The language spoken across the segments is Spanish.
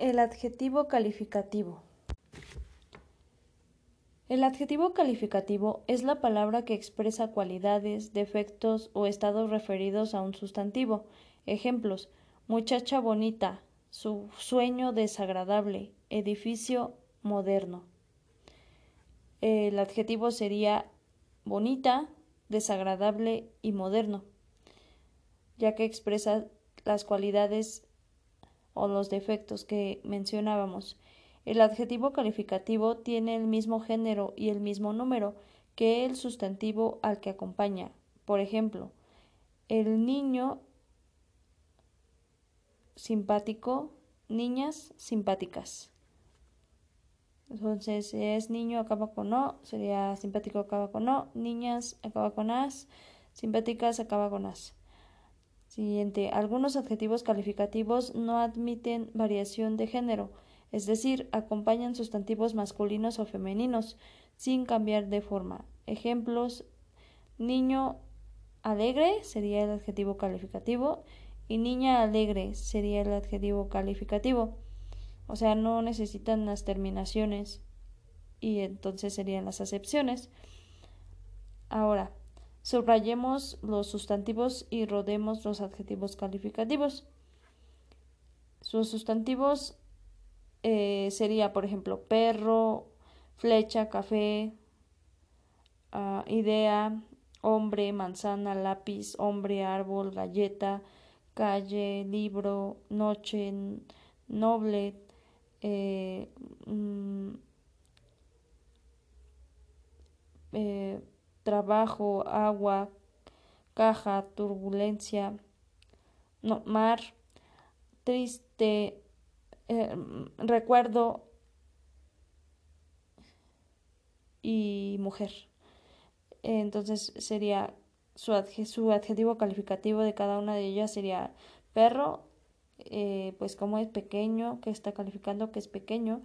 El adjetivo calificativo. El adjetivo calificativo es la palabra que expresa cualidades, defectos o estados referidos a un sustantivo. Ejemplos: muchacha bonita, su sueño desagradable, edificio moderno. El adjetivo sería bonita, desagradable y moderno, ya que expresa las cualidades o los defectos que mencionábamos. El adjetivo calificativo tiene el mismo género y el mismo número que el sustantivo al que acompaña. Por ejemplo, el niño simpático, niñas simpáticas. Entonces, si es niño acaba con o, sería simpático acaba con o, niñas acaba con as, simpáticas acaba con as. Siguiente. Algunos adjetivos calificativos no admiten variación de género, es decir, acompañan sustantivos masculinos o femeninos sin cambiar de forma. Ejemplos: niño alegre sería el adjetivo calificativo y niña alegre sería el adjetivo calificativo. O sea, no necesitan las terminaciones y entonces serían las acepciones. Ahora, Subrayemos los sustantivos y rodemos los adjetivos calificativos. Sus sustantivos eh, sería, por ejemplo, perro, flecha, café, ah, idea, hombre, manzana, lápiz, hombre, árbol, galleta, calle, libro, noche, noble, eh, mm, eh, trabajo, agua, caja, turbulencia, no, mar, triste, eh, recuerdo y mujer. Entonces sería su, adjetivo calificativo de cada una de ellas sería perro, eh, pues como es pequeño, que está calificando que es pequeño.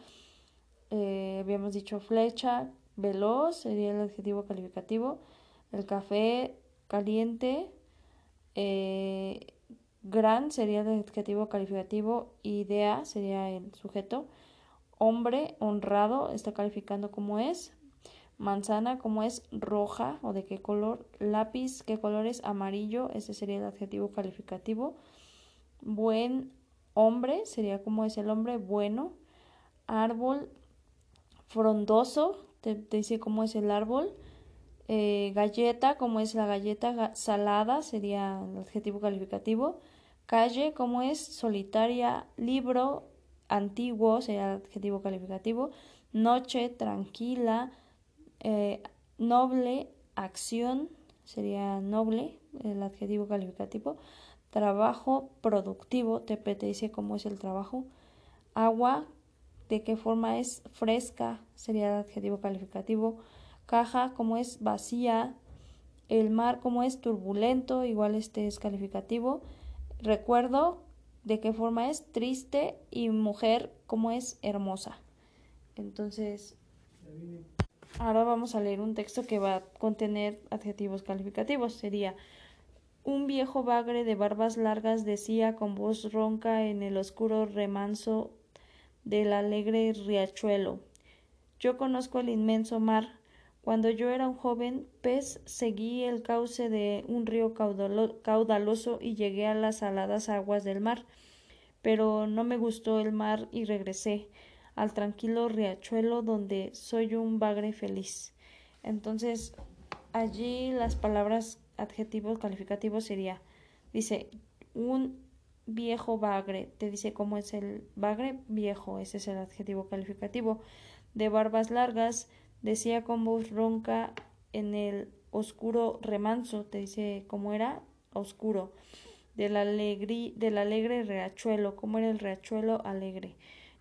Eh, habíamos dicho flecha, Veloz sería el adjetivo calificativo. El café caliente. Eh, gran sería el adjetivo calificativo. Idea sería el sujeto. Hombre honrado está calificando como es. Manzana como es roja o de qué color. Lápiz, qué color es amarillo. Ese sería el adjetivo calificativo. Buen hombre sería como es el hombre bueno. Árbol frondoso te, dice cómo es el árbol. Eh, galleta, cómo es la galleta salada, sería el adjetivo calificativo. Calle, cómo es solitaria. Libro, antiguo, sería el adjetivo calificativo. Noche, tranquila. Eh, noble, acción, sería noble, el adjetivo calificativo. Trabajo, productivo, te, te dice cómo es el trabajo. Agua, de qué forma es fresca, sería el adjetivo calificativo, caja como es vacía, el mar como es turbulento, igual este es calificativo, recuerdo de qué forma es triste y mujer como es hermosa. Entonces, ahora vamos a leer un texto que va a contener adjetivos calificativos. Sería un viejo bagre de barbas largas decía con voz ronca en el oscuro remanso del alegre riachuelo. Yo conozco el inmenso mar. Cuando yo era un joven pez seguí el cauce de un río caudaloso y llegué a las saladas aguas del mar. Pero no me gustó el mar y regresé al tranquilo riachuelo donde soy un bagre feliz. Entonces, allí las palabras adjetivos calificativos sería dice un viejo bagre, te dice cómo es el bagre viejo, ese es el adjetivo calificativo. De barbas largas, decía con voz ronca en el oscuro remanso, te dice cómo era oscuro. Del, del alegre riachuelo, cómo era el riachuelo alegre.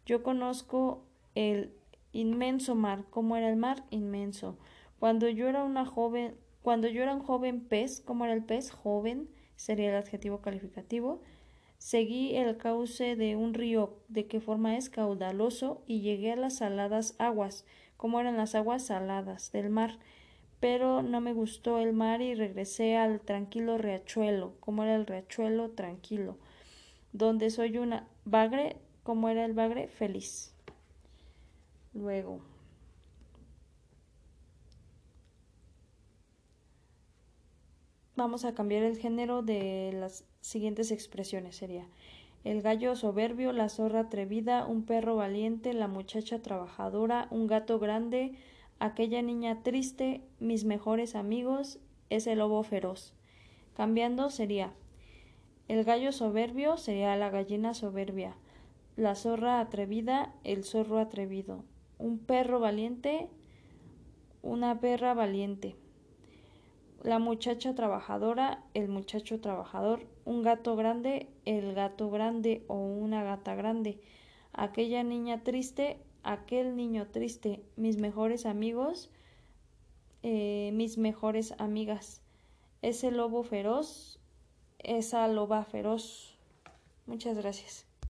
Yo conozco el inmenso mar, cómo era el mar inmenso. Cuando yo era una joven, cuando yo era un joven pez, cómo era el pez joven, sería el adjetivo calificativo. Seguí el cauce de un río de qué forma es caudaloso y llegué a las saladas aguas, como eran las aguas saladas del mar. Pero no me gustó el mar y regresé al tranquilo riachuelo, como era el riachuelo tranquilo, donde soy una bagre, ¿Cómo era el bagre? Feliz. Luego. Vamos a cambiar el género de las siguientes expresiones. Sería el gallo soberbio, la zorra atrevida, un perro valiente, la muchacha trabajadora, un gato grande, aquella niña triste, mis mejores amigos, ese lobo feroz. Cambiando sería el gallo soberbio sería la gallina soberbia, la zorra atrevida, el zorro atrevido, un perro valiente, una perra valiente, la muchacha trabajadora, el muchacho trabajador, un gato grande, el gato grande o una gata grande, aquella niña triste, aquel niño triste, mis mejores amigos, eh, mis mejores amigas, ese lobo feroz, esa loba feroz. Muchas gracias.